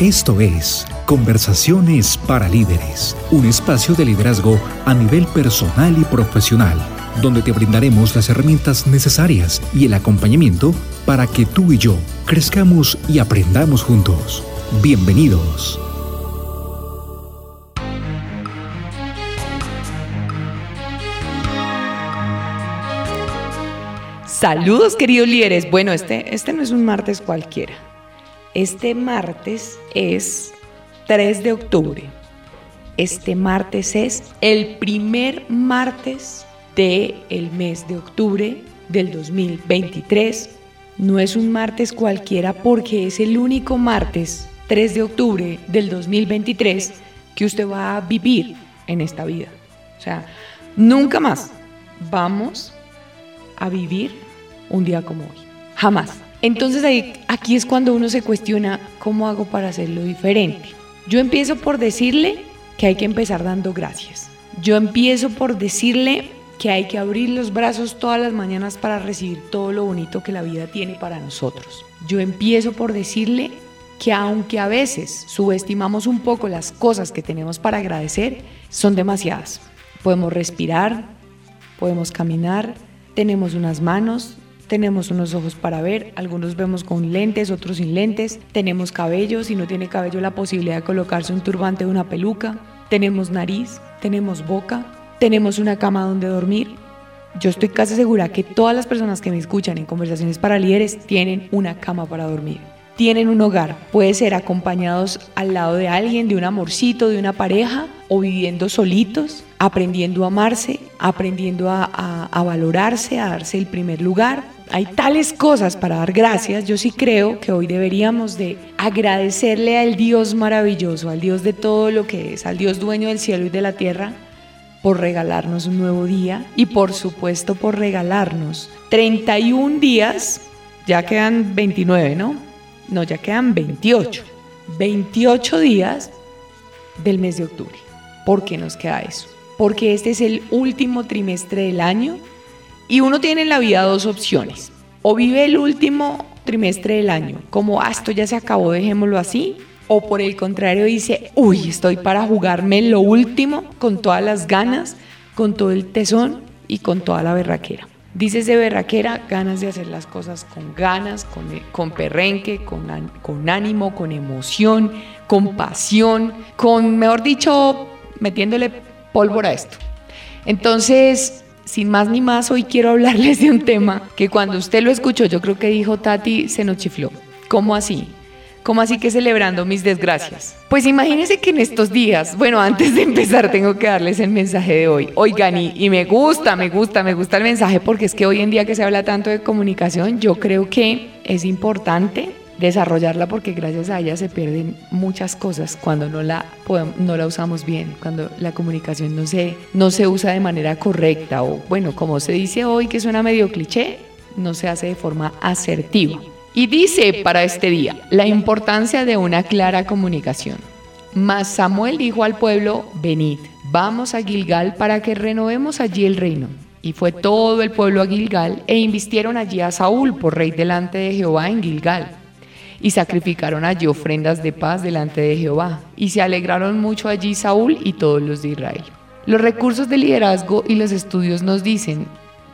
Esto es Conversaciones para Líderes, un espacio de liderazgo a nivel personal y profesional, donde te brindaremos las herramientas necesarias y el acompañamiento para que tú y yo crezcamos y aprendamos juntos. Bienvenidos. Saludos queridos líderes. Bueno, este, este no es un martes cualquiera. Este martes es 3 de octubre. Este martes es el primer martes del el mes de octubre del 2023. No es un martes cualquiera porque es el único martes 3 de octubre del 2023 que usted va a vivir en esta vida. O sea, nunca más vamos a vivir un día como hoy. Jamás. Entonces ahí, aquí es cuando uno se cuestiona cómo hago para hacerlo diferente. Yo empiezo por decirle que hay que empezar dando gracias. Yo empiezo por decirle que hay que abrir los brazos todas las mañanas para recibir todo lo bonito que la vida tiene para nosotros. Yo empiezo por decirle que aunque a veces subestimamos un poco las cosas que tenemos para agradecer, son demasiadas. Podemos respirar, podemos caminar, tenemos unas manos, tenemos unos ojos para ver, algunos vemos con lentes, otros sin lentes, tenemos cabello, si no tiene cabello la posibilidad de colocarse un turbante o una peluca, tenemos nariz, tenemos boca, tenemos una cama donde dormir. Yo estoy casi segura que todas las personas que me escuchan en conversaciones para líderes tienen una cama para dormir. Tienen un hogar, puede ser acompañados al lado de alguien, de un amorcito, de una pareja, o viviendo solitos, aprendiendo a amarse, aprendiendo a, a valorarse, a darse el primer lugar, hay tales cosas para dar gracias, yo sí creo que hoy deberíamos de agradecerle al Dios maravilloso, al Dios de todo lo que es, al Dios dueño del cielo y de la tierra, por regalarnos un nuevo día y por supuesto por regalarnos 31 días, ya quedan 29, ¿no? No, ya quedan 28. 28 días del mes de octubre. ¿Por qué nos queda eso? Porque este es el último trimestre del año y uno tiene en la vida dos opciones. O vive el último trimestre del año, como, ah, esto ya se acabó, dejémoslo así. O por el contrario dice, uy, estoy para jugarme lo último con todas las ganas, con todo el tesón y con toda la berraquera. Dices de berraquera, ganas de hacer las cosas con ganas, con, con perrenque, con, con ánimo, con emoción, con pasión, con, mejor dicho, metiéndole pólvora a esto. Entonces, sin más ni más, hoy quiero hablarles de un tema que cuando usted lo escuchó, yo creo que dijo Tati, se nos chifló. ¿Cómo así? ¿Cómo así que celebrando mis desgracias? Pues imagínense que en estos días, bueno, antes de empezar tengo que darles el mensaje de hoy. Oigan, y, y, me gusta, me gusta, me gusta el mensaje porque es que hoy en día que se habla tanto de comunicación, yo creo que es importante desarrollarla porque gracias a ella se pierden muchas cosas cuando no la, no la usamos bien, cuando la comunicación no se, no se usa de manera correcta o bueno, como se dice hoy que suena medio cliché, no se hace de forma asertiva. Y dice para este día la importancia de una clara comunicación. Mas Samuel dijo al pueblo, venid, vamos a Gilgal para que renovemos allí el reino. Y fue todo el pueblo a Gilgal e invistieron allí a Saúl por rey delante de Jehová en Gilgal y sacrificaron allí ofrendas de paz delante de Jehová. Y se alegraron mucho allí Saúl y todos los de Israel. Los recursos de liderazgo y los estudios nos dicen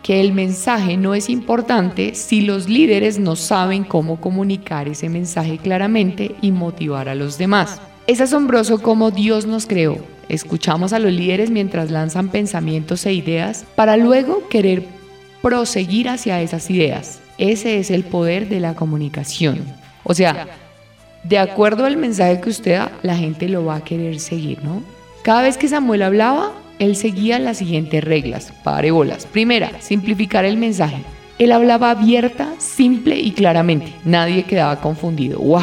que el mensaje no es importante si los líderes no saben cómo comunicar ese mensaje claramente y motivar a los demás. Es asombroso cómo Dios nos creó. Escuchamos a los líderes mientras lanzan pensamientos e ideas para luego querer proseguir hacia esas ideas. Ese es el poder de la comunicación. O sea, de acuerdo al mensaje que usted da, la gente lo va a querer seguir, ¿no? Cada vez que Samuel hablaba, él seguía las siguientes reglas, padre bolas. Primera, simplificar el mensaje. Él hablaba abierta, simple y claramente. Nadie quedaba confundido. ¡Wow!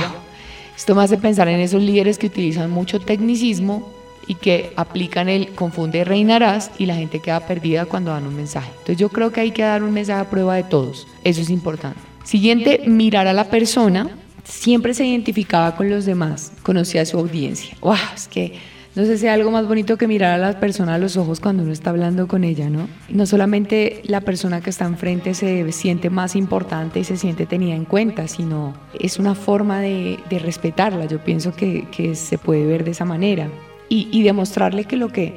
Esto me hace pensar en esos líderes que utilizan mucho tecnicismo y que aplican el confunde reinarás y la gente queda perdida cuando dan un mensaje. Entonces yo creo que hay que dar un mensaje a prueba de todos. Eso es importante. Siguiente, mirar a la persona siempre se identificaba con los demás, conocía su audiencia. ¡Wow! Es que No sé si hay algo más bonito que mirar a la persona a los ojos cuando uno está hablando con ella, ¿no? No solamente la persona que está enfrente se siente más importante y se siente tenida en cuenta, sino es una forma de, respetarla. Yo pienso que, se puede ver de esa manera y, y demostrarle que lo que,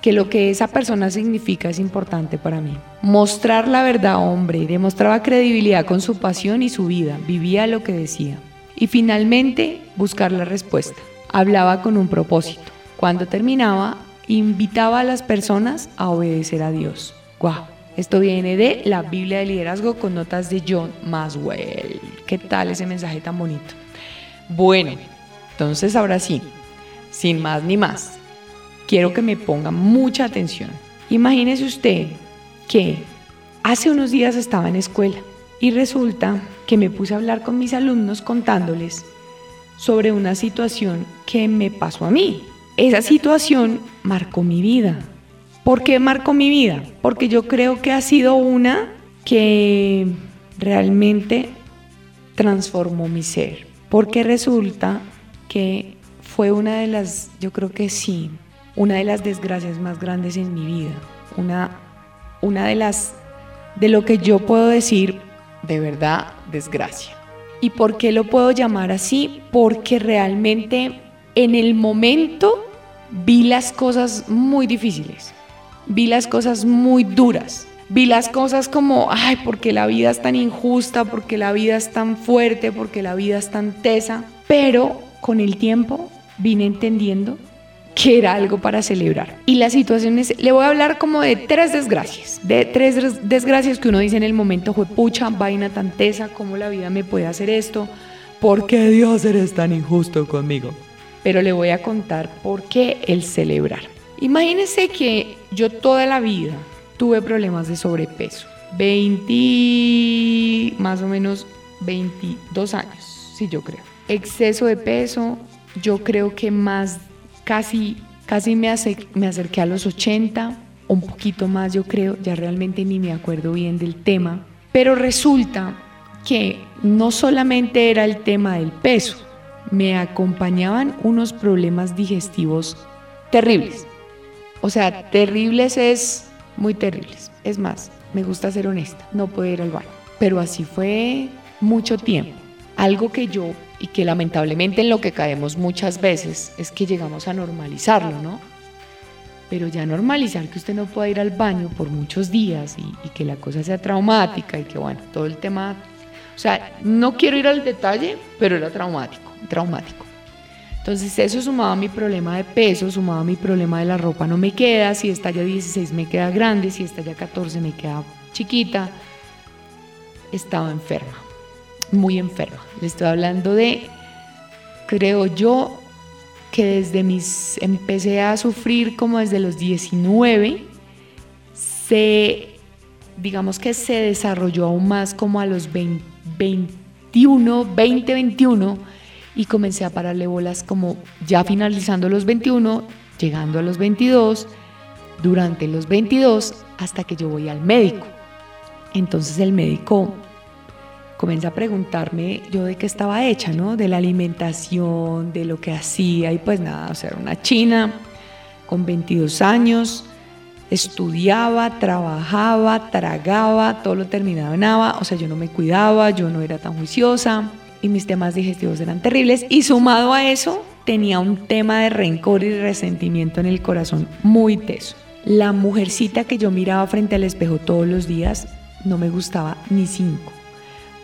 que lo que esa persona significa es importante para mí. Mostrar la verdad, hombre, demostraba credibilidad con su pasión y su vida, vivía lo que decía. Y finalmente, buscar la respuesta. Hablaba con un propósito cuando terminaba, invitaba a las personas a obedecer a Dios. ¡Guau! Esto viene de la Biblia de Liderazgo con notas de John Maswell. ¿Qué tal ese mensaje tan bonito? Bueno, entonces ahora sí, sin más ni más, quiero que me ponga mucha atención. Imagínese usted que hace unos días estaba en escuela y resulta que me puse a hablar con mis alumnos contándoles sobre una situación que me pasó a mí esa situación marcó mi vida. ¿Por qué marcó mi vida? Porque yo creo que ha sido una que realmente transformó mi ser. Porque resulta que fue una de las, yo creo que sí, una de las desgracias más grandes en mi vida. Una, una de las, de lo que yo puedo decir, de verdad, desgracia. ¿Y por qué lo puedo llamar así? Porque realmente en el momento vi las cosas muy difíciles, vi las cosas muy duras, vi las cosas como, ay, porque la vida es tan injusta, porque la vida es tan fuerte, porque la vida es tan tesa, pero con el tiempo vine entendiendo que era algo para celebrar. Y las situaciones, le voy a hablar como de tres desgracias, de tres desgracias que uno dice en el momento, fue pucha, vaina tan tesa, cómo la vida me puede hacer esto, ¿por qué Dios eres tan injusto conmigo? pero le voy a contar por qué el celebrar. Imagínense que yo toda la vida tuve problemas de sobrepeso. 20, más o menos 22 años, sí yo creo. Exceso de peso, yo creo que más, casi, casi me, me acerqué a los 80, un poquito más yo creo, ya realmente ni me acuerdo bien del tema. Pero resulta que no solamente era el tema del peso, me acompañaban unos problemas digestivos terribles. O sea, terribles es muy terribles. Es más, me gusta ser honesta, no puedo ir al baño. Pero así fue mucho tiempo. Algo que yo, y que lamentablemente en lo que caemos muchas veces, es que llegamos a normalizarlo, ¿no? Pero ya normalizar que usted no pueda ir al baño por muchos días y, que la cosa sea traumática y que, bueno, todo el tema... O sea, no quiero ir al detalle, pero era traumático traumático. Entonces eso sumaba mi problema de peso, sumaba mi problema de la ropa no me queda, si está ya 16 me queda grande, si está ya 14 me queda chiquita. Estaba enferma, muy enferma. Le estoy hablando de, creo yo, que desde mis, empecé a sufrir como desde los 19, se, digamos que se desarrolló aún más como a los 20, 21, 20, 21 y comencé a pararle bolas como ya finalizando los 21, llegando a los 22, durante los 22 hasta que yo voy al médico. Entonces el médico comienza a preguntarme yo de qué estaba hecha, ¿no? De la alimentación, de lo que hacía y pues nada, o sea, era una china con 22 años, estudiaba, trabajaba, tragaba, todo lo terminaba en agua, o sea, yo no me cuidaba, yo no era tan juiciosa y mis temas digestivos eran terribles y sumado a eso tenía un tema de rencor y resentimiento en el corazón muy teso. La mujercita que yo miraba frente al espejo todos los días no me gustaba ni cinco.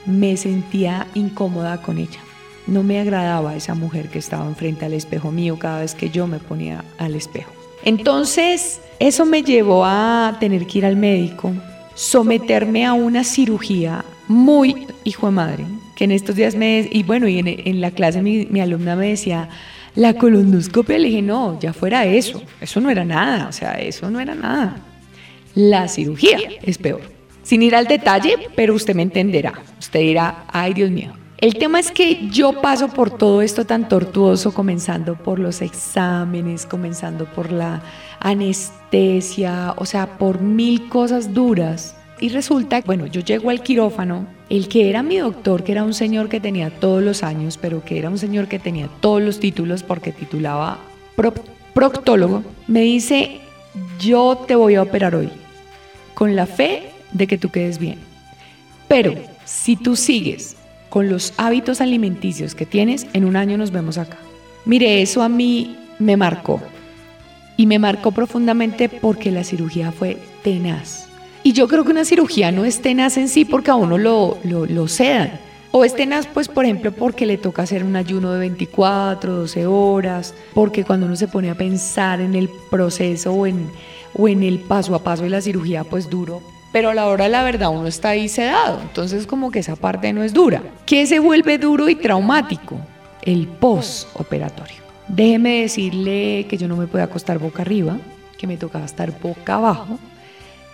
Me sentía incómoda con ella. No me agradaba esa mujer que estaba enfrente al espejo mío cada vez que yo me ponía al espejo. Entonces, eso me llevó a tener que ir al médico, someterme a una cirugía muy hijo de madre, que en estos días me, y bueno, y en, la clase mi, alumna me decía, la colonoscopia, le dije, no, ya fuera eso, eso no era nada, o sea, eso no era nada. La cirugía es peor. Sin ir al detalle, pero usted me entenderá, usted dirá, ay Dios mío. El tema es que yo paso por todo esto tan tortuoso, comenzando por los exámenes, comenzando por la anestesia, o sea, por mil cosas duras. Y resulta, bueno, yo llego al quirófano, el que era mi doctor, que era un señor que tenía todos los años, pero que era un señor que tenía todos los títulos porque titulaba proctólogo me dice, yo te voy a operar hoy, con la fe de que tú quedes bien. Pero si tú sigues con los hábitos alimenticios que tienes, en un año nos vemos acá. Mire, eso a mí me marcó. Y me marcó profundamente porque la cirugía fue tenaz. Y yo creo que una cirugía no es tenaz en sí porque a uno lo, lo, lo sedan. O es tenaz, pues, por ejemplo, porque le toca hacer un ayuno de 24, 12 horas, porque cuando uno se pone a pensar en el proceso o en, o en el paso a paso de la cirugía, pues duro. Pero a la hora de la verdad uno está ahí sedado, entonces como que esa parte no es dura. ¿Qué se vuelve duro y traumático? El postoperatorio. Déjeme decirle que yo no me podía acostar boca arriba, que me tocaba estar boca abajo,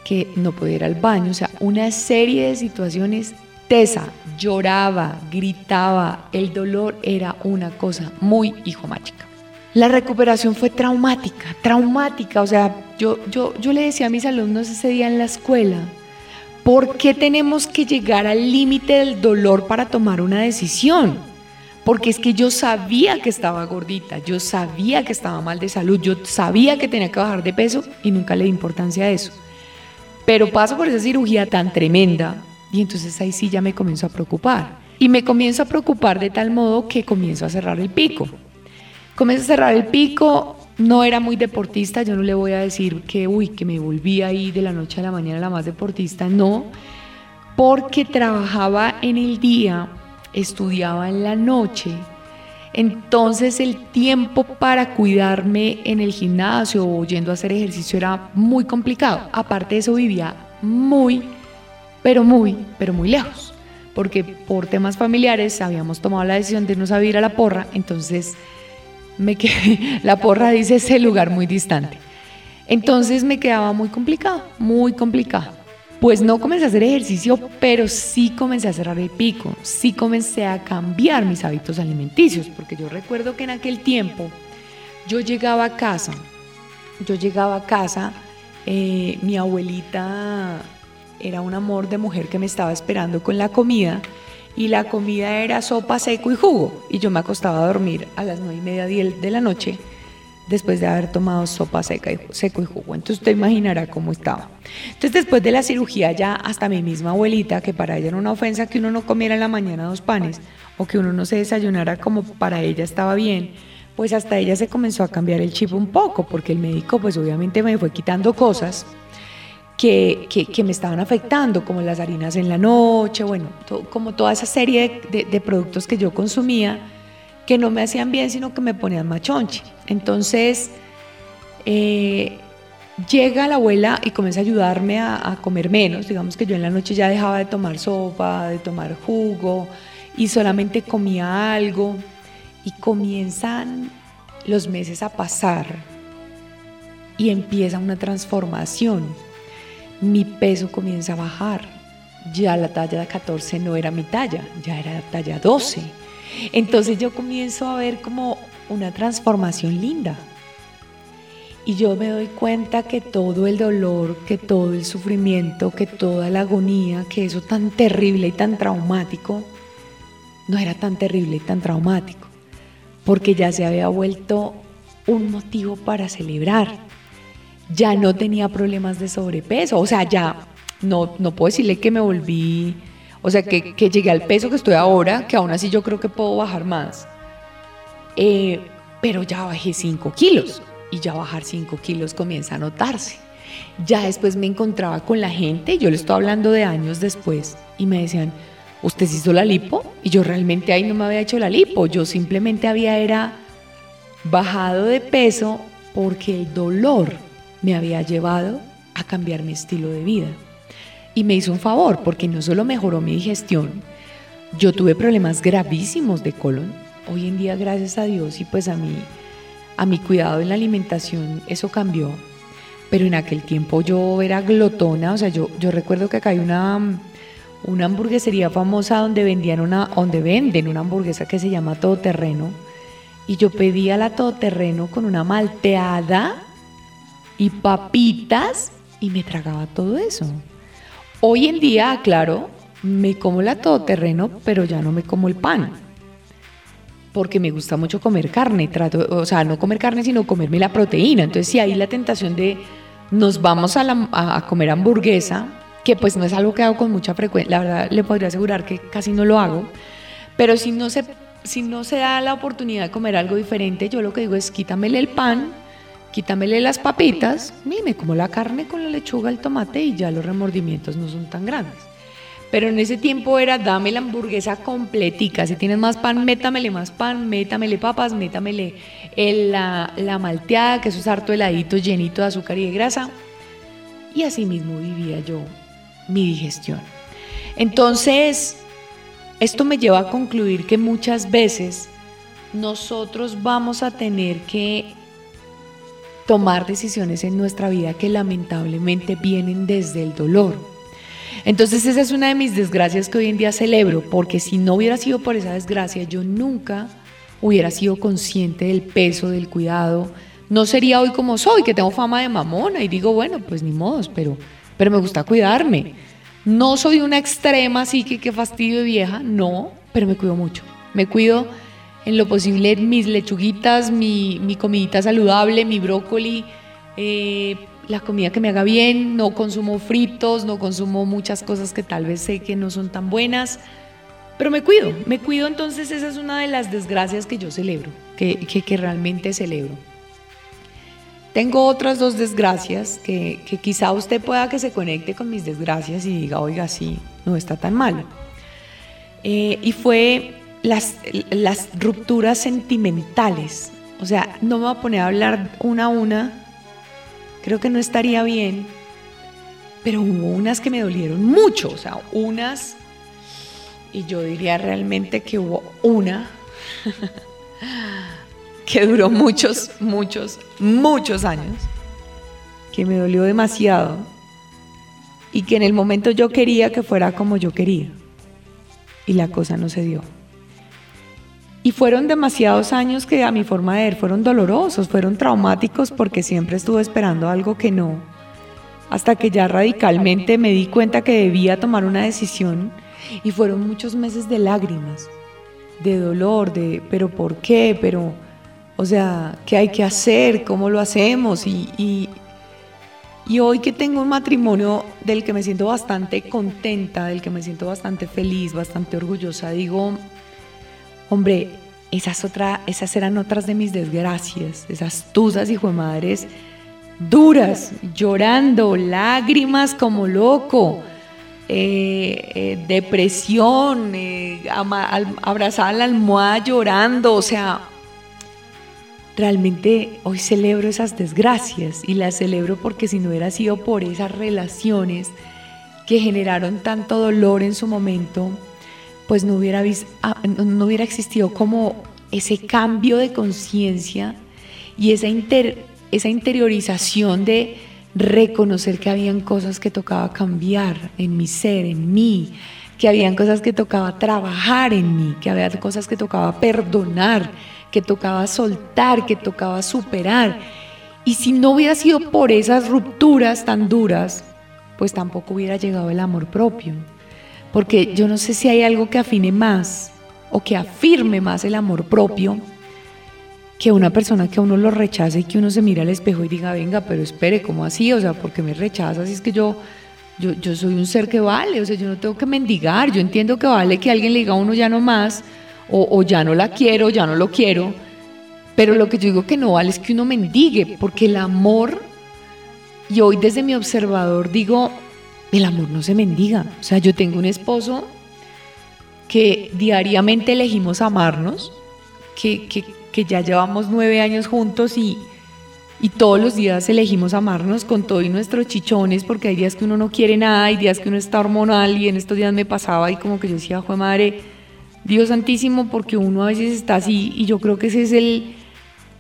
que no podía ir al baño, o sea, una serie de situaciones tesa, lloraba, gritaba, el dolor era una cosa muy hijo mágica. La recuperación fue traumática, traumática, o sea, yo, yo, yo le decía a mis alumnos ese día en la escuela, ¿por qué tenemos que llegar al límite del dolor para tomar una decisión? Porque es que yo sabía que estaba gordita, yo sabía que estaba mal de salud, yo sabía que tenía que bajar de peso y nunca le di importancia a eso. Pero paso por esa cirugía tan tremenda y entonces ahí sí ya me comienzo a preocupar. Y me comienzo a preocupar de tal modo que comienzo a cerrar el pico. Comienzo a cerrar el pico, no era muy deportista, yo no le voy a decir que, uy, que me volví ahí de la noche a la mañana la más deportista, no, porque trabajaba en el día, estudiaba en la noche, entonces el tiempo para cuidarme en el gimnasio o yendo a hacer ejercicio era muy complicado. Aparte de eso vivía muy, pero muy, pero muy lejos. Porque por temas familiares habíamos tomado la decisión de irnos a vivir a la porra, entonces me quedé, la porra dice ese lugar muy distante. Entonces me quedaba muy complicado, muy complicado. Pues no comencé a hacer ejercicio, pero sí comencé a cerrar el pico, sí comencé a cambiar mis hábitos alimenticios, porque yo recuerdo que en aquel tiempo yo llegaba a casa, yo llegaba a casa, eh, mi abuelita era un amor de mujer que me estaba esperando con la comida y la comida era sopa, seco y jugo y yo me acostaba a dormir a las nueve y media de la noche después de haber tomado sopa seca y, seco y jugo. Entonces usted imaginará cómo estaba. Entonces después de la cirugía ya hasta mi misma abuelita, que para ella era una ofensa que uno no comiera en la mañana dos panes o que uno no se desayunara como para ella estaba bien, pues hasta ella se comenzó a cambiar el chip un poco, porque el médico pues obviamente me fue quitando cosas que, que, me estaban afectando, como las harinas en la noche, bueno, como toda esa serie de, de productos que yo consumía que no me hacían bien, sino que me ponían machonchi. Entonces, eh, llega la abuela y comienza a ayudarme a, comer menos. Digamos que yo en la noche ya dejaba de tomar sopa, de tomar jugo y solamente comía algo. Y comienzan los meses a pasar y empieza una transformación. Mi peso comienza a bajar. Ya la talla de 14 no era mi talla, ya era la talla 12 entonces yo comienzo a ver como una transformación linda. Y yo me doy cuenta que todo el dolor, que todo el sufrimiento, que toda la agonía, que eso tan terrible y tan traumático, no era tan terrible y tan traumático, porque ya se había vuelto un motivo para celebrar. Ya no tenía problemas de sobrepeso, o sea, ya no, no puedo decirle que me volví o sea, que, llegué al peso que estoy ahora, que aún así yo creo que puedo bajar más. Eh, pero ya bajé 5 kilos y ya bajar 5 kilos comienza a notarse. Ya después me encontraba con la gente, yo le estoy hablando de años después, y me decían, ¿usted se hizo la lipo? Y yo realmente ahí no me había hecho la lipo, yo simplemente había era bajado de peso porque el dolor me había llevado a cambiar mi estilo de vida y me hizo un favor porque no solo mejoró mi digestión, yo tuve problemas gravísimos de colon. Hoy en día, gracias a Dios y pues a mi, a mi cuidado en la alimentación, eso cambió. Pero en aquel tiempo yo era glotona, o sea, yo, yo recuerdo que acá hay una, una hamburguesería famosa donde vendían una, donde venden una hamburguesa que se llama Todoterreno. Y yo pedía la Todoterreno con una malteada y papitas y me tragaba todo eso. Hoy en día, claro, me como la todoterreno, pero ya no me como el pan. porque me gusta mucho comer carne, trato, o sea, no comer carne, sino comerme la proteína. Entonces, si hay la tentación de nos vamos a, a, comer hamburguesa, que pues no es algo que hago con mucha frecuencia, la verdad le podría asegurar que casi no lo hago, pero si no se, si no se da la oportunidad de comer algo diferente, yo lo que digo es quítamele el pan, quítamele las papitas, y me como la carne con la lechuga, el tomate y ya los remordimientos no son tan grandes. Pero en ese tiempo era dame la hamburguesa completica. Si tienes más pan, métamele más pan, métamele papas, métamele la, la malteada, que eso es harto heladito, llenito de azúcar y de grasa. Y así mismo vivía yo mi digestión. Entonces, esto me lleva a concluir que muchas veces nosotros vamos a tener que tomar decisiones en nuestra vida que lamentablemente vienen desde el dolor entonces esa es una de mis desgracias que hoy en día celebro, porque si no hubiera sido por esa desgracia, yo nunca hubiera sido consciente del peso, del cuidado. No sería hoy como soy, que tengo fama de mamona y digo, bueno, pues ni modos, pero, pero me gusta cuidarme. No soy una extrema, así que qué fastidio de vieja, no, pero me cuido mucho. Me cuido en lo posible mis lechuguitas, mi, mi comidita saludable, mi brócoli, eh, la comida que me haga bien, no consumo fritos, no consumo muchas cosas que tal vez sé que no son tan buenas, pero me cuido, me cuido, entonces esa es una de las desgracias que yo celebro, que, que, realmente celebro. Tengo otras dos desgracias que, que, quizá usted pueda que se conecte con mis desgracias y diga, oiga, sí, no está tan mal. Eh, y fue las, las rupturas sentimentales. O sea, no me voy a poner a hablar una a una creo que no estaría bien, pero hubo unas que me dolieron mucho, o sea, unas, y yo diría realmente que hubo una que duró muchos, muchos, muchos años, que me dolió demasiado y que en el momento yo quería que fuera como yo quería y la cosa no se dio. Y fueron demasiados años que a mi forma de ver fueron dolorosos, fueron traumáticos porque siempre estuve esperando algo que no. Hasta que ya radicalmente me di cuenta que debía tomar una decisión y fueron muchos meses de lágrimas, de dolor, de pero ¿por qué? Pero, o sea, ¿qué hay que hacer? ¿Cómo lo hacemos? Y, y, y hoy que tengo un matrimonio del que me siento bastante contenta, del que me siento bastante feliz, bastante orgullosa, digo, Hombre, esas, otra, esas eran otras de mis desgracias, esas tusas, hijo de madres, duras, llorando, lágrimas como loco, eh, eh, depresión, eh, abrazada a la almohada llorando, o sea, realmente hoy celebro esas desgracias y las celebro porque si no hubiera sido por esas relaciones que generaron tanto dolor en su momento, pues no hubiera, ah, no hubiera existido como ese cambio de conciencia y esa, esa interiorización de reconocer que habían cosas que tocaba cambiar en mi ser, en mí, que habían cosas que tocaba trabajar en mí, que había cosas que tocaba perdonar, que tocaba soltar, que tocaba superar. Y si no hubiera sido por esas rupturas tan duras, pues tampoco hubiera llegado el amor propio porque yo no sé si hay algo que afine más o que afirme más el amor propio que una persona que a uno lo rechace y que uno se mira al espejo y diga, venga, pero espere, ¿cómo así? O sea, ¿por qué me rechazas? Si es que yo, yo, yo soy un ser que vale, o sea, yo no tengo que mendigar, yo entiendo que vale que alguien le diga a uno ya no más, o, o ya no la quiero, ya no lo quiero, pero lo que yo digo que no vale es que uno mendigue, porque el amor, y hoy desde mi observador digo, el amor no se mendiga. O sea, yo tengo un esposo que diariamente elegimos amarnos, que, que, ya llevamos nueve años juntos y, y todos los días elegimos amarnos con todo y nuestros chichones, porque hay días que uno no quiere nada, hay días que uno está hormonal y en estos días me pasaba y como que yo decía, fue madre, Dios santísimo, porque uno a veces está así y yo creo que ese es el,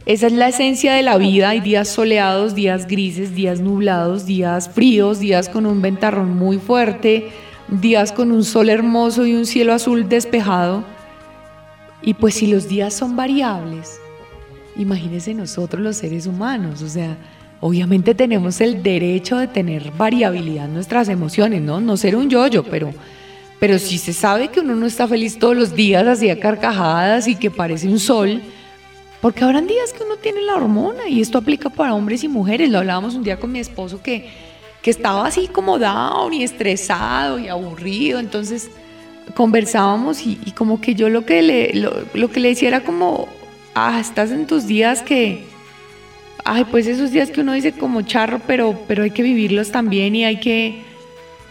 esa es la esencia de la vida. Hay días soleados, días grises, días nublados, días fríos, días con un ventarrón muy fuerte, días con un sol hermoso y un cielo azul despejado. Y pues si los días son variables, imagínense nosotros los seres humanos, o sea, obviamente tenemos el derecho de tener variabilidad en nuestras emociones, ¿no? No ser un yoyo, pero, pero si se sabe que uno no está feliz todos los días, así a carcajadas y que parece un sol, porque habrán días que uno tiene la hormona y esto aplica para hombres y mujeres. Lo hablábamos un día con mi esposo que, que estaba así como down y estresado y aburrido, entonces conversábamos y, como que yo lo que le, lo, que le decía era como, ah, estás en tus días que, ay, pues esos días que uno dice como charro, pero, pero hay que vivirlos también y hay que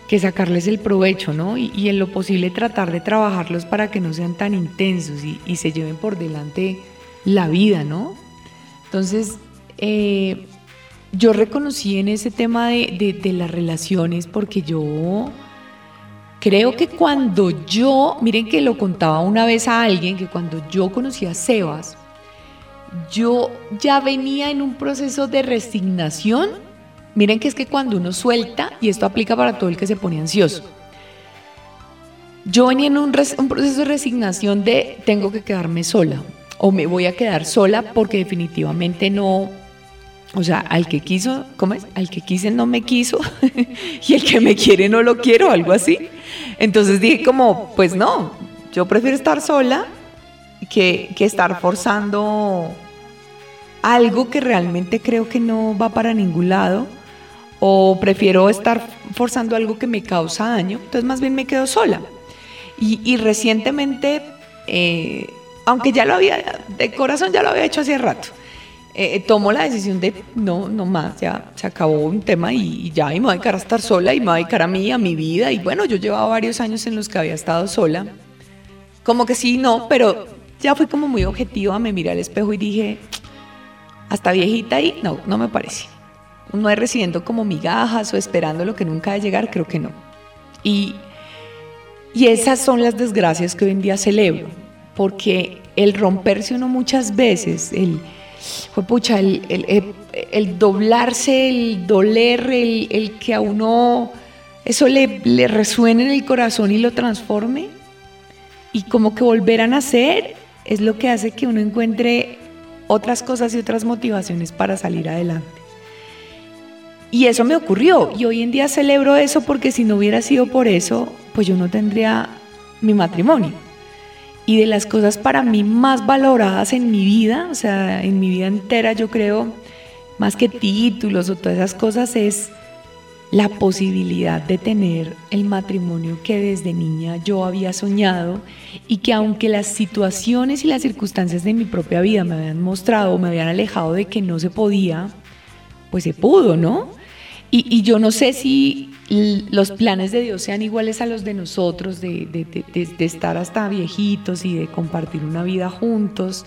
que sacarles el provecho, ¿no? Y, en lo posible tratar de trabajarlos para que no sean tan intensos y, se lleven por delante la vida, ¿no? Entonces, eh, yo reconocí en ese tema de, de las relaciones porque yo creo que cuando yo, miren que lo contaba una vez a alguien, que cuando yo conocí a Sebas, yo ya venía en un proceso de resignación Miren que es que cuando uno suelta, y esto aplica para todo el que se pone ansioso, yo venía en un, proceso de resignación de tengo que quedarme sola o me voy a quedar sola porque definitivamente no, o sea, al que quiso, ¿cómo es? Al que quise no me quiso y el que me quiere no lo quiero, algo así. Entonces dije como, pues no, yo prefiero estar sola que, que estar forzando algo que realmente creo que no va para ningún lado o prefiero estar forzando algo que me causa daño, entonces más bien me quedo sola. Y, recientemente, eh, aunque ya lo había, de corazón ya lo había hecho hace rato, eh, tomo la decisión de no, no más, ya se acabó un tema y, ya y me voy a dedicar a estar sola y me voy a dedicar a mí, a mi vida. Y bueno, yo llevaba varios años en los que había estado sola. Como que sí, no, pero ya fui como muy objetiva, me miré al espejo y dije, hasta viejita y no, no me parece no es recibiendo como migajas o esperando lo que nunca va a llegar, creo que no. Y, y esas son las desgracias que hoy en día celebro, porque el romperse uno muchas veces, el, pucha, el, el, el, doblarse, el doler, el, que a uno eso le, le resuene en el corazón y lo transforme, y como que volver a nacer es lo que hace que uno encuentre otras cosas y otras motivaciones para salir adelante. Y eso me ocurrió y hoy en día celebro eso porque si no hubiera sido por eso, pues yo no tendría mi matrimonio. Y de las cosas para mí más valoradas en mi vida, o sea, en mi vida entera yo creo, más que títulos o todas esas cosas, es la posibilidad de tener el matrimonio que desde niña yo había soñado y que aunque las situaciones y las circunstancias de mi propia vida me habían mostrado, me habían alejado de que no se podía, pues se pudo, ¿no? Y, yo no sé si los planes de Dios sean iguales a los de nosotros, de, estar hasta viejitos y de compartir una vida juntos,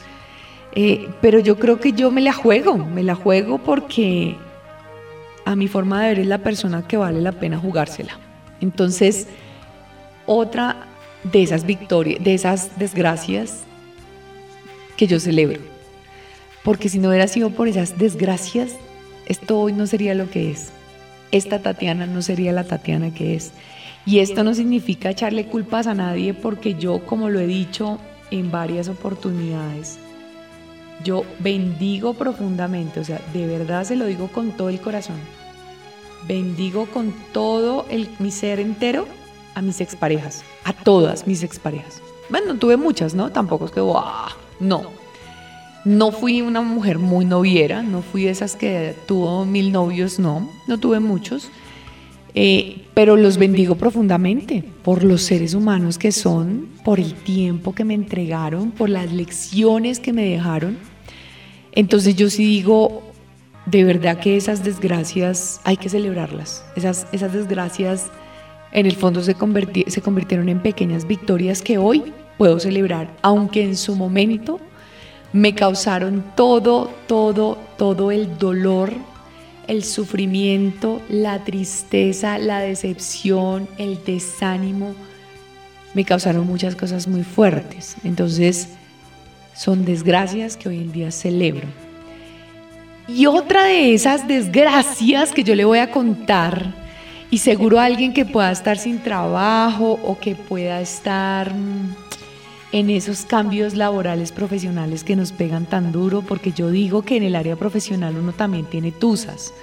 eh, pero yo creo que yo me la juego, me la juego porque a mi forma de ver es la persona que vale la pena jugársela. Entonces, otra de esas victorias, de esas desgracias que yo celebro, porque si no hubiera sido por esas desgracias, esto hoy no sería lo que es esta Tatiana no sería la Tatiana que es. Y esto no significa echarle culpas a nadie porque yo, como lo he dicho en varias oportunidades, yo bendigo profundamente, o sea, de verdad se lo digo con todo el corazón. Bendigo con todo el, mi ser entero a mis exparejas, a todas mis exparejas. Bueno, tuve muchas, ¿no? Tampoco es que, ¡wow! No, no fui una mujer muy noviera, no fui esas que tuvo mil novios, no, no tuve muchos, eh, pero los bendigo profundamente por los seres humanos que son, por el tiempo que me entregaron, por las lecciones que me dejaron. Entonces yo sí digo, de verdad que esas desgracias hay que celebrarlas, esas, esas desgracias en el fondo se, se convirtieron en pequeñas victorias que hoy puedo celebrar, aunque en su momento me causaron todo, todo, todo el dolor, el sufrimiento, la tristeza, la decepción, el desánimo. Me causaron muchas cosas muy fuertes. Entonces, son desgracias que hoy en día celebro. Y otra de esas desgracias que yo le voy a contar, y seguro alguien que pueda estar sin trabajo o que pueda estar mm, en esos cambios laborales profesionales que nos pegan tan duro, porque yo digo que en el área profesional uno también tiene tusas.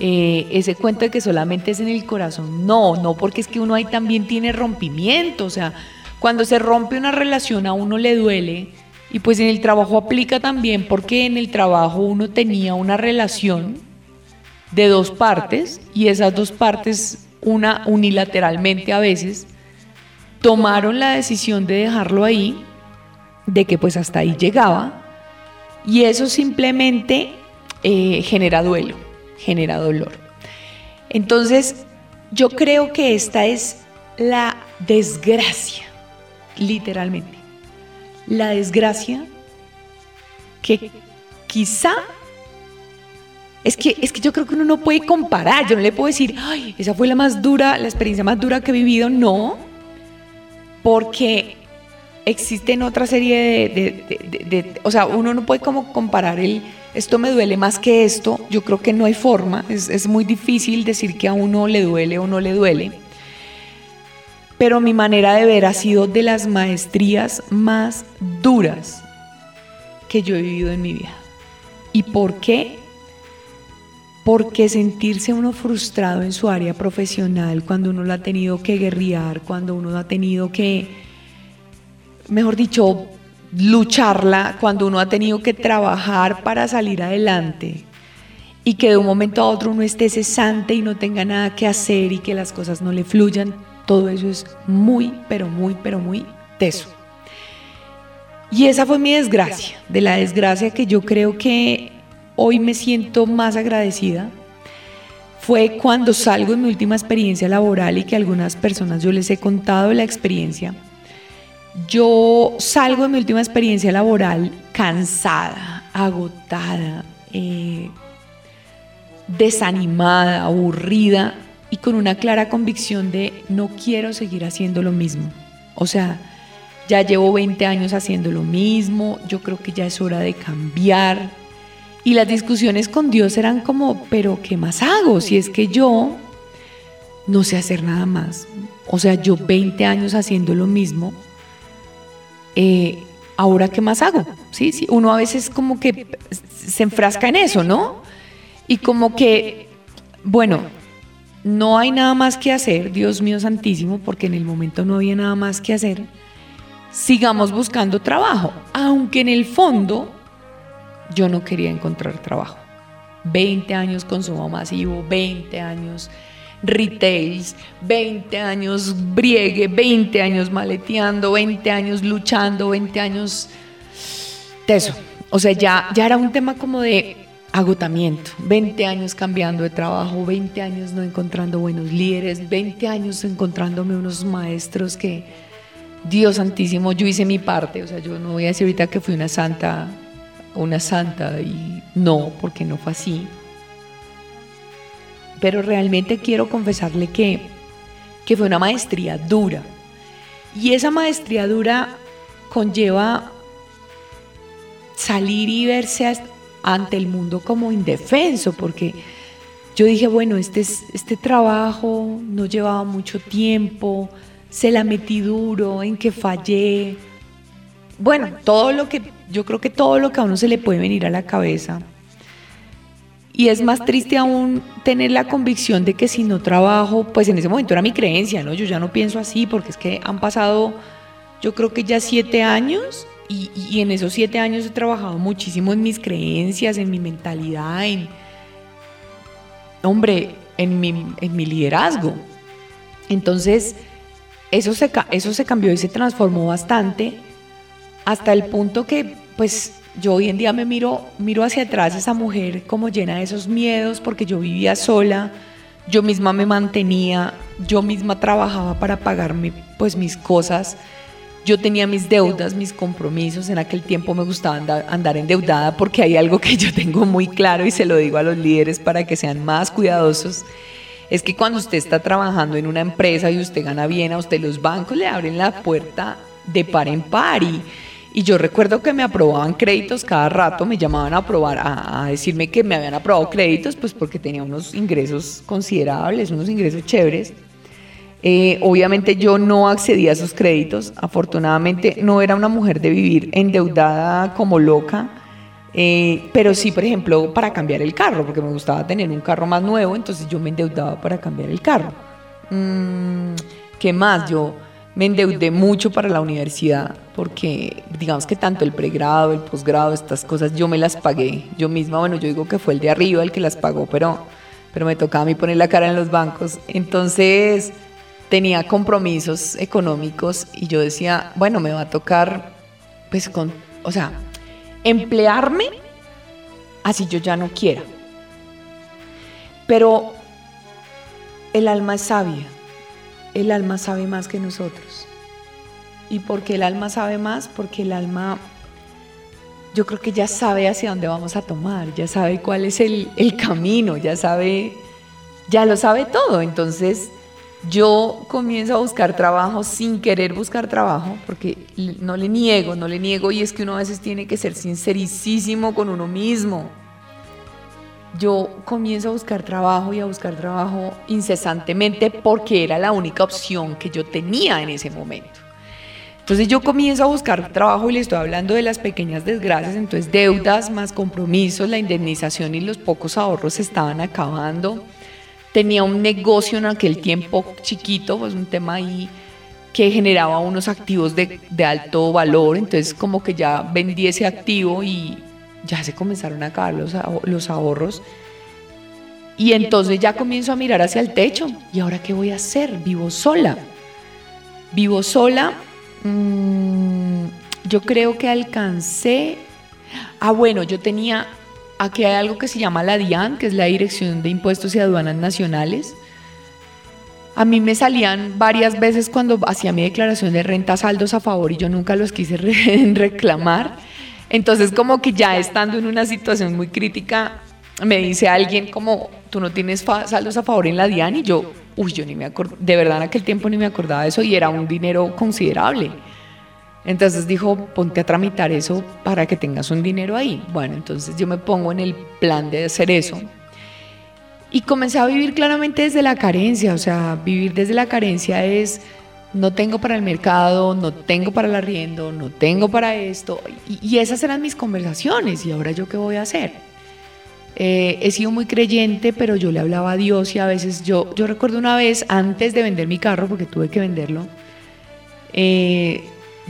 eh, ese cuento de que solamente es en el corazón. No, no, porque es que uno ahí también tiene rompimiento. O sea, cuando se rompe una relación a uno le duele. Y pues en el trabajo aplica también porque en el trabajo uno tenía una relación de dos partes y esas dos partes, una unilateralmente a veces, tomaron la decisión de dejarlo ahí, de que pues hasta ahí llegaba y eso simplemente eh, genera duelo, genera dolor. Entonces, yo creo que esta es la desgracia, literalmente. La desgracia que quizá es que, es que yo creo que uno no puede comparar, yo no le puedo decir, ay, esa fue la más dura, la experiencia más dura que he vivido, no, porque existen otra serie de, o sea, uno no puede como comparar el, esto me duele más que esto, yo creo que no hay forma, es, es muy difícil decir que a uno le duele o no le duele, pero mi manera de ver ha sido de las maestrías más duras que yo he vivido en mi vida. ¿Y por qué? Porque sentirse uno frustrado en su área profesional, cuando uno lo ha tenido que guerrear, cuando uno ha tenido que mejor dicho, lucharla cuando uno ha tenido que trabajar para salir adelante y que de un momento a otro uno esté cesante y no tenga nada que hacer y que las cosas no le fluyan, todo eso es muy, pero muy, pero muy teso. Y esa fue mi desgracia, de la desgracia que yo creo que hoy me siento más agradecida. Fue cuando salgo de mi última experiencia laboral y que algunas personas yo les he contado la experiencia yo salgo de mi última experiencia laboral cansada, agotada, eh, desanimada, aburrida y con una clara convicción de no quiero seguir haciendo lo mismo. O sea, ya llevo 20 años haciendo lo mismo, yo creo que ya es hora de cambiar. Y las discusiones con Dios eran como, pero ¿qué más hago? Si es que yo no sé hacer nada más. O sea, yo 20 años haciendo lo mismo, eh, ahora qué más hago, ¿Sí? ¿Sí? Uno a veces como que se enfrasca en eso, ¿no? Y como que, bueno, no hay nada más que hacer, Dios mío santísimo, porque en el momento no había nada más que hacer, sigamos buscando trabajo, aunque en el fondo yo no quería encontrar trabajo. 20 años consumo masivo, 20 años retails, 20 años briegue, 20 años maleteando, 20 años luchando, 20 años teso. O sea, ya, ya era un tema como de agotamiento, 20 años cambiando de trabajo, 20 años no encontrando buenos líderes, 20 años encontrándome unos maestros que, Dios santísimo, yo hice mi parte, o sea, yo no voy a decir ahorita que fui una santa, una santa y no, porque no fue así, pero realmente quiero confesarle que, que fue una maestría dura. Y esa maestría dura conlleva salir y verse ante el mundo como indefenso, porque yo dije, bueno, este, este trabajo no llevaba mucho tiempo, se la metí duro, en que fallé. Bueno, todo lo que, yo creo que todo lo que a uno se le puede venir a la cabeza. Y es más triste aún tener la convicción de que si no trabajo, pues en ese momento era mi creencia, ¿no? Yo ya no pienso así porque es que han pasado, yo creo que ya siete años y, en esos siete años he trabajado muchísimo en mis creencias, en mi mentalidad, en, hombre, en mi, en mi liderazgo. Entonces, eso se, eso se cambió y se transformó bastante hasta el punto que, pues, yo hoy en día me miro, miro hacia atrás esa mujer como llena de esos miedos porque yo vivía sola, yo misma me mantenía, yo misma trabajaba para pagarme pues mis cosas, yo tenía mis deudas, mis compromisos, en aquel tiempo me gustaba andar, andar endeudada porque hay algo que yo tengo muy claro y se lo digo a los líderes para que sean más cuidadosos, es que cuando usted está trabajando en una empresa y usted gana bien, a usted los bancos le abren la puerta de par en par y y yo recuerdo que me aprobaban créditos cada rato, me llamaban a aprobar, a, decirme que me habían aprobado créditos, pues porque tenía unos ingresos considerables, unos ingresos chéveres. Eh, obviamente yo no accedía a esos créditos, afortunadamente no era una mujer de vivir endeudada como loca. Eh, pero sí, por ejemplo, para cambiar el carro, porque me gustaba tener un carro más nuevo, entonces yo me endeudaba para cambiar el carro. Mm, ¿Qué más? Yo me endeudé mucho para la universidad, porque digamos que tanto el pregrado, el posgrado, estas cosas, yo me las pagué. Yo misma, bueno, yo digo que fue el de arriba el que las pagó, pero, pero me tocaba a mí poner la cara en los bancos. Entonces tenía compromisos económicos y yo decía, bueno, me va a tocar, pues con, o sea, emplearme así yo ya no quiera. Pero el alma es sabia, el alma sabe más que nosotros. ¿Y por qué el alma sabe más? Porque el alma, yo creo que ya sabe hacia dónde vamos a tomar, ya sabe cuál es el, el camino, ya sabe, ya lo sabe todo. Entonces, yo comienzo a buscar trabajo sin querer buscar trabajo, porque no le niego, no le niego, y es que uno a veces tiene que ser sincericísimo con uno mismo. Yo comienzo a buscar trabajo y a buscar trabajo incesantemente porque era la única opción que yo tenía en ese momento. Entonces yo comienzo a buscar trabajo y le estoy hablando de las pequeñas desgracias, entonces deudas más compromisos, la indemnización y los pocos ahorros se estaban acabando tenía un negocio en aquel tiempo chiquito, pues un tema ahí que generaba unos activos de, alto valor, entonces como que ya vendí ese activo y ya se comenzaron a acabar los, los ahorros. Y entonces ya comienzo a mirar hacia el techo. ¿Y ahora qué voy a hacer? Vivo sola. Vivo sola. Mm, yo creo que alcancé. Ah, bueno, yo tenía Aquí hay algo que se llama la DIAN, que es la Dirección de Impuestos y Aduanas Nacionales. A mí me salían varias veces cuando hacía mi declaración de renta saldos a favor y yo nunca los quise reclamar. Entonces como que ya estando en una situación muy crítica, me dice alguien como, tú no tienes saldos a favor en la DIAN y yo, uy, yo ni me acuerdo, de verdad en aquel tiempo ni me acordaba de eso y era un dinero considerable. Entonces dijo, ponte a tramitar eso para que tengas un dinero ahí. Bueno, entonces yo me pongo en el plan de hacer eso. Y comencé a vivir claramente desde la carencia, o sea, vivir desde la carencia es, no tengo para el mercado, no tengo para el arriendo, no tengo para esto. Y, esas eran mis conversaciones, y ahora yo qué voy a hacer. Eh, he sido muy creyente, pero yo le hablaba a Dios y a veces yo, yo recuerdo una vez antes de vender mi carro, porque tuve que venderlo, eh,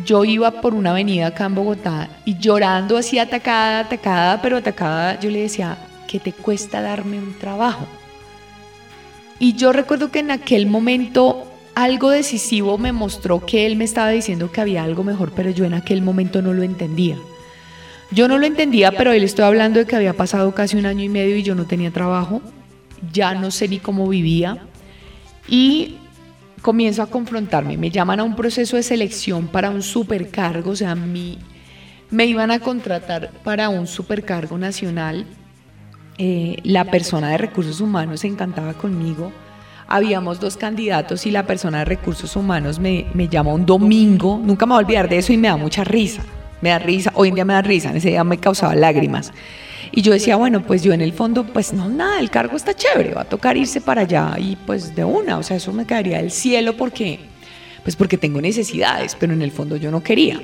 yo iba por una avenida acá en Bogotá y llorando así atacada, atacada, pero atacada, yo le decía, ¿qué te cuesta darme un trabajo? Y yo recuerdo que en aquel momento algo decisivo me mostró que él me estaba diciendo que había algo mejor, pero yo en aquel momento no lo entendía. Yo no lo entendía, pero él estoy hablando de que había pasado casi un año y medio y yo no tenía trabajo, ya no sé ni cómo vivía. Y comienzo a confrontarme. Me llaman a un proceso de selección para un supercargo, o sea, mí me iban a contratar para un supercargo nacional. Eh, la persona de recursos humanos se encantaba conmigo. Habíamos dos candidatos y la persona de recursos humanos me, me llama un domingo. Nunca me voy a olvidar de eso y me da mucha risa. Me da risa, hoy en día me da risa, en ese día me causaba lágrimas. Y yo decía, bueno, pues yo en el fondo, pues no, nada, el cargo está chévere, va a tocar irse para allá y pues de una, o sea, eso me caería del cielo porque, pues porque tengo necesidades, pero en el fondo yo no quería.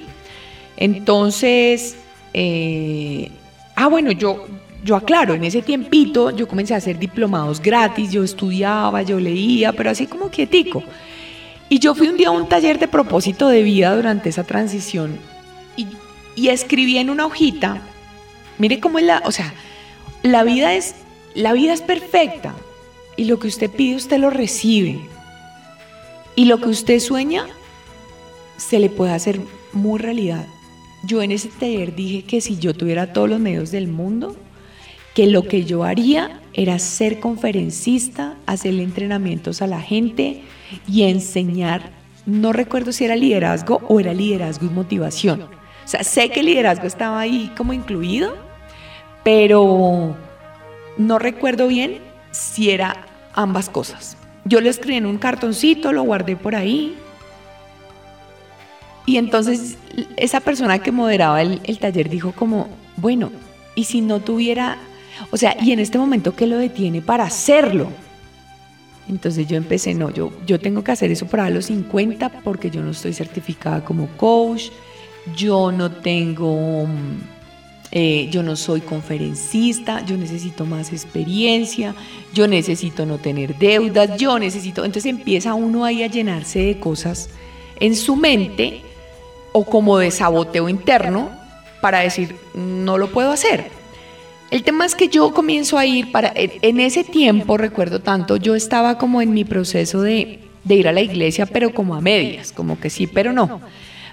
Entonces, eh, ah, bueno, yo, yo aclaro, en ese tiempito yo comencé a hacer diplomados gratis, yo estudiaba, yo leía, pero así como quietico. Y yo fui un día a un taller de propósito de vida durante esa transición y, y escribí en una hojita Mire cómo es la, o sea, la vida es, la vida es perfecta y lo que usted pide usted lo recibe. Y lo que usted sueña se le puede hacer muy realidad. Yo en ese taller dije que si yo tuviera todos los medios del mundo, que lo que yo haría era ser conferencista, hacerle entrenamientos a la gente y enseñar, no recuerdo si era liderazgo o era liderazgo y motivación. O sea, sé que el liderazgo estaba ahí como incluido, pero no recuerdo bien si era ambas cosas. Yo lo escribí en un cartoncito, lo guardé por ahí. Y entonces esa persona que moderaba el, taller dijo como, bueno, ¿y si no tuviera, o sea, y en este momento qué lo detiene para hacerlo? Entonces yo empecé, no, yo, yo tengo que hacer eso para los 50 porque yo no estoy certificada como coach, yo no tengo eh, yo no soy conferencista, yo necesito más experiencia, yo necesito no tener deudas, yo necesito... Entonces empieza uno ahí a llenarse de cosas en su mente o como de saboteo interno para decir, no lo puedo hacer. El tema es que yo comienzo a ir para, en ese tiempo, recuerdo tanto, yo estaba como en mi proceso de ir a la iglesia, pero como a medias, como que sí, pero no.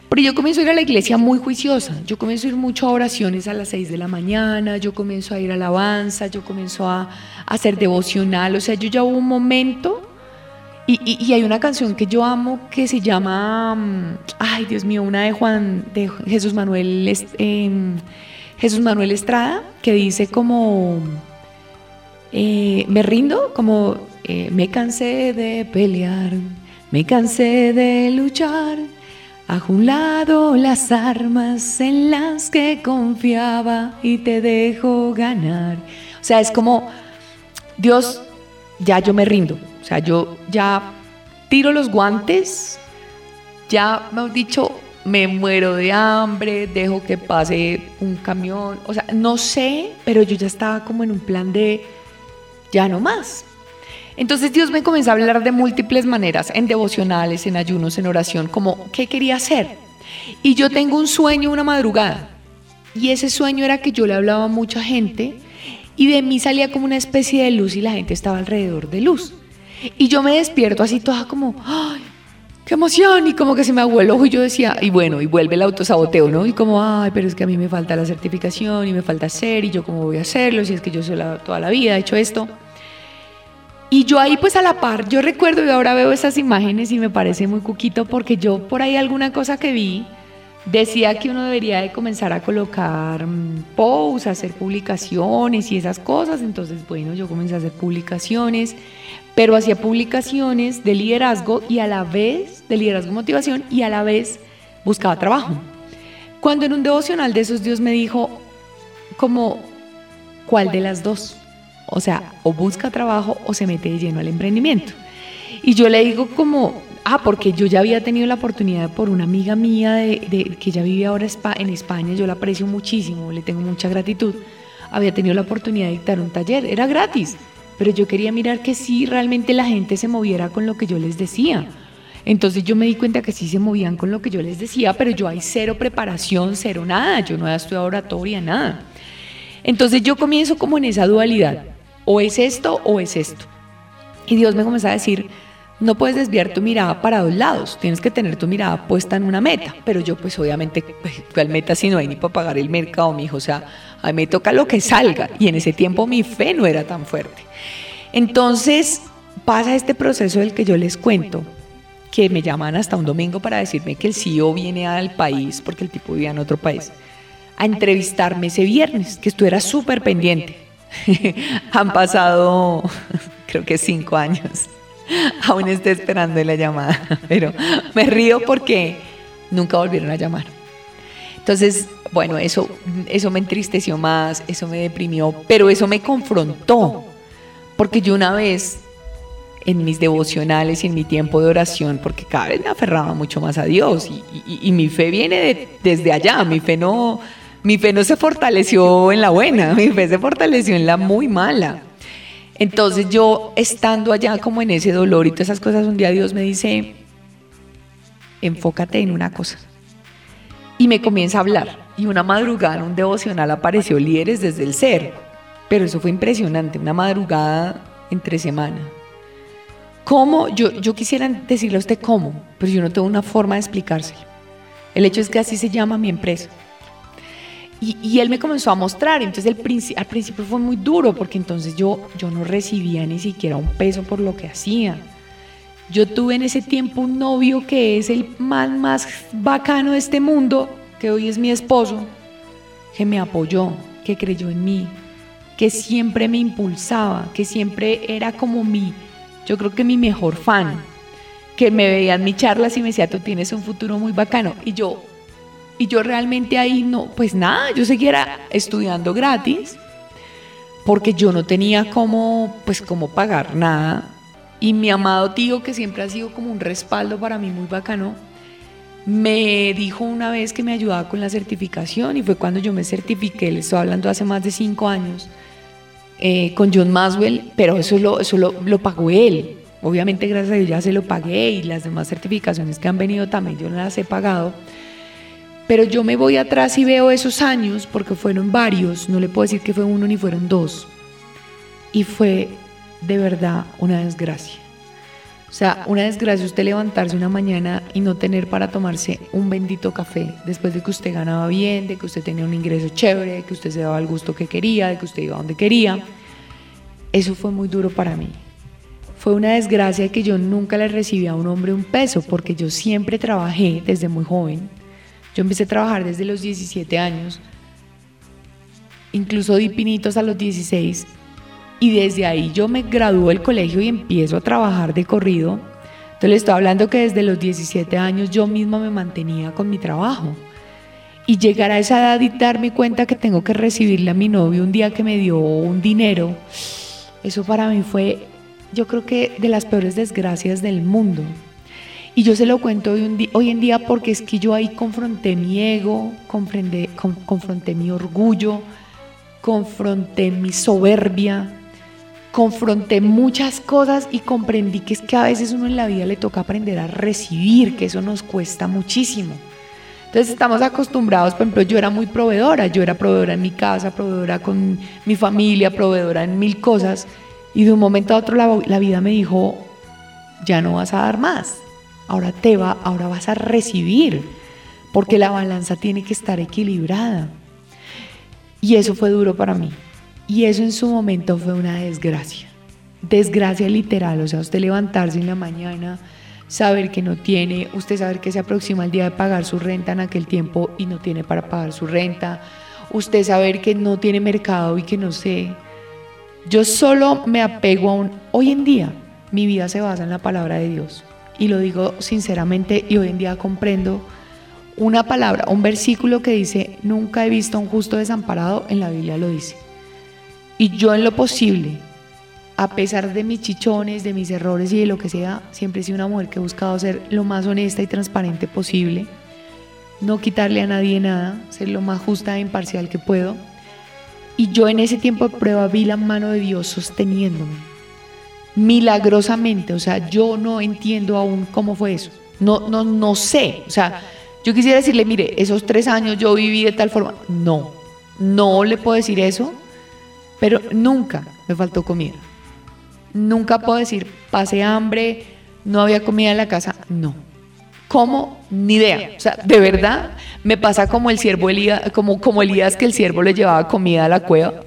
Pero yo comienzo a ir a la iglesia muy juiciosa. Yo comienzo a ir mucho a oraciones a las 6 de la mañana, yo comienzo a ir a alabanza, yo comienzo a, hacer devocional. O sea, yo ya hubo un momento y, hay una canción que yo amo que se llama, mm, ay Dios mío, una de Juan, de Jesús Manuel, em, Jesús Manuel Estrada, que dice como, eh, me rindo, como, eh, me cansé de pelear, me cansé de luchar a un lado las armas en las que confiaba y te dejo ganar. O sea, es como, Dios, ya yo me rindo. O sea, yo ya tiro los guantes, ya, me he dicho, me muero de hambre, dejo que pase un camión. O sea, no sé, pero yo ya estaba como en un plan de, ya no más. Entonces Dios me comenzó a hablar de múltiples maneras, en devocionales, en ayunos, en oración, como qué quería hacer. Y yo tengo un sueño una madrugada. Y ese sueño era que yo le hablaba a mucha gente y de mí salía como una especie de luz y la gente estaba alrededor de luz. Y yo me despierto así toda como, ¡ay! ¡Qué emoción! Y como que se me aguó el ojo y yo decía, y bueno, y vuelve el autosaboteo, ¿no? Y como, ay, pero es que a mí me falta la certificación y me falta hacer y yo cómo voy a hacerlo si es que yo soy toda la vida he hecho esto. Y yo ahí pues a la par, yo recuerdo y ahora veo esas imágenes y me parece muy cuquito porque yo por ahí alguna cosa que vi decía que uno debería de comenzar a colocar mm, posts, hacer publicaciones y esas cosas. Entonces, bueno, yo comencé a hacer publicaciones, pero hacía publicaciones de liderazgo y a la vez, de liderazgo motivación y a la vez buscaba trabajo. Cuando en un devocional de esos Dios me dijo como, ¿cuál de las dos? O sea, o busca trabajo o se mete de lleno al emprendimiento. Y yo le digo como, ah, porque yo ya había tenido la oportunidad por una amiga mía de, que ya vive ahora en España, yo la aprecio muchísimo, le tengo mucha gratitud, había tenido la oportunidad de dictar un taller, era gratis, pero yo quería mirar que sí realmente la gente se moviera con lo que yo les decía. Entonces yo me di cuenta que sí se movían con lo que yo les decía, pero yo hay cero preparación, cero nada, yo no he estudiado oratoria, nada. Entonces yo comienzo como en esa dualidad o es esto o es esto. Y Dios me comenzó a decir, no puedes desviar tu mirada para dos lados, tienes que tener tu mirada puesta en una meta. Pero yo pues obviamente, pues, ¿cuál meta si no hay ni para pagar el mercado, mi hijo? O sea, a mí me toca lo que salga. Y en ese tiempo mi fe no era tan fuerte. Entonces pasa este proceso del que yo les cuento, que me llaman hasta un domingo para decirme que el CEO viene al país, porque el tipo vivía en otro país, a entrevistarme ese viernes, que esto era súper pendiente. Han pasado, creo que cinco años. Aún estoy esperando la llamada, pero me río porque nunca volvieron a llamar. Entonces, bueno, eso, eso me entristeció más, eso me deprimió, pero eso me confrontó, porque yo una vez en mis devocionales y en mi tiempo de oración, porque cada vez me aferraba mucho más a Dios y, mi fe viene desde allá, mi fe no, mi fe no se fortaleció en la buena, mi fe se fortaleció en la muy mala. Entonces yo estando allá como en ese dolor y todas esas cosas, un día Dios me dice, enfócate en una cosa. Y me comienza a hablar. Y una madrugada un devocional apareció líderes desde el ser. Pero eso fue impresionante, una madrugada entre semana. ¿Cómo? Yo, yo quisiera decirle a usted cómo, pero yo no tengo una forma de explicárselo. El hecho es que así se llama mi empresa. Y, él me comenzó a mostrar, entonces el al principio fue muy duro porque entonces yo, yo no recibía ni siquiera un peso por lo que hacía. Yo tuve en ese tiempo un novio que es el más, más bacano de este mundo, que hoy es mi esposo, que me apoyó, que creyó en mí, que siempre me impulsaba, que siempre era como mi, yo creo que mi mejor fan, que me veía en mis charlas y me decía, tú tienes un futuro muy bacano. Y yo, y yo realmente ahí no, pues nada, yo seguía estudiando gratis porque yo no tenía cómo, pues cómo pagar nada. Y mi amado tío, que siempre ha sido como un respaldo para mí muy bacano, me dijo una vez que me ayudaba con la certificación y fue cuando yo me certifiqué, le estoy hablando hace más de cinco años, eh, con John Maswell, pero eso, lo, eso lo, lo, pagó él. Obviamente gracias a Dios ya se lo pagué y las demás certificaciones que han venido también yo no las he pagado. Pero yo me voy atrás y veo esos años, porque fueron varios, no le puedo decir que fue uno ni fueron dos. Y fue de verdad una desgracia. O sea, una desgracia usted levantarse una mañana y no tener para tomarse un bendito café después de que usted ganaba bien, de que usted tenía un ingreso chévere, de que usted se daba el gusto que quería, de que usted iba donde quería. Eso fue muy duro para mí. Fue una desgracia que yo nunca le recibí a un hombre un peso porque yo siempre trabajé desde muy joven. Yo empecé a trabajar desde los 17 años, incluso di pinitos a los 16 y desde ahí yo me gradúo del colegio y empiezo a trabajar de corrido. Entonces le estoy hablando que desde los 17 años yo misma me mantenía con mi trabajo. Y llegar a esa edad y darme cuenta que tengo que recibirle a mi novio un día que me dio un dinero, eso para mí fue, yo creo que de las peores desgracias del mundo. Y yo se lo cuento hoy, en día porque es que yo ahí confronté mi ego, confronté mi orgullo, confronté mi soberbia, confronté muchas cosas y comprendí que es que a veces uno en la vida le toca aprender a recibir, que eso nos cuesta muchísimo. Entonces estamos acostumbrados, por ejemplo, yo era muy proveedora, yo era proveedora en mi casa, proveedora con mi familia, proveedora en mil cosas, y de un momento a otro la, vida me dijo, ya no vas a dar más, ahora te va, ahora vas a recibir, porque la balanza tiene que estar equilibrada. Y eso fue duro para mí. Y eso en su momento fue una desgracia. Desgracia literal, o sea, usted levantarse en la mañana, saber que no tiene, usted saber que se aproxima el día de pagar su renta en aquel tiempo y no tiene para pagar su renta, usted saber que no tiene mercado y que no sé. Yo solo me apego a un... Hoy en día mi vida se basa en la palabra de Dios y lo digo sinceramente y hoy en día comprendo una palabra, un versículo que dice, nunca he visto a un justo desamparado, en la Biblia lo dice. Y yo en lo posible, a pesar de mis chichones, de mis errores y de lo que sea, siempre he sido una mujer que he buscado ser lo más honesta y transparente posible, no quitarle a nadie nada, ser lo más justa e imparcial que puedo. Y yo en ese tiempo de prueba vi la mano de Dios sosteniéndome, milagrosamente, o sea, yo no entiendo aún cómo fue eso, no, no, no sé, o sea, yo quisiera decirle, mire, esos tres años yo viví de tal forma, no, no le puedo decir eso, pero nunca me faltó comida. Nunca puedo decir, pasé hambre, no había comida en la casa. No. ¿Cómo? Ni idea. O sea, de verdad me pasa como el siervo Elías, como, como Elías que el siervo le llevaba comida a la cueva.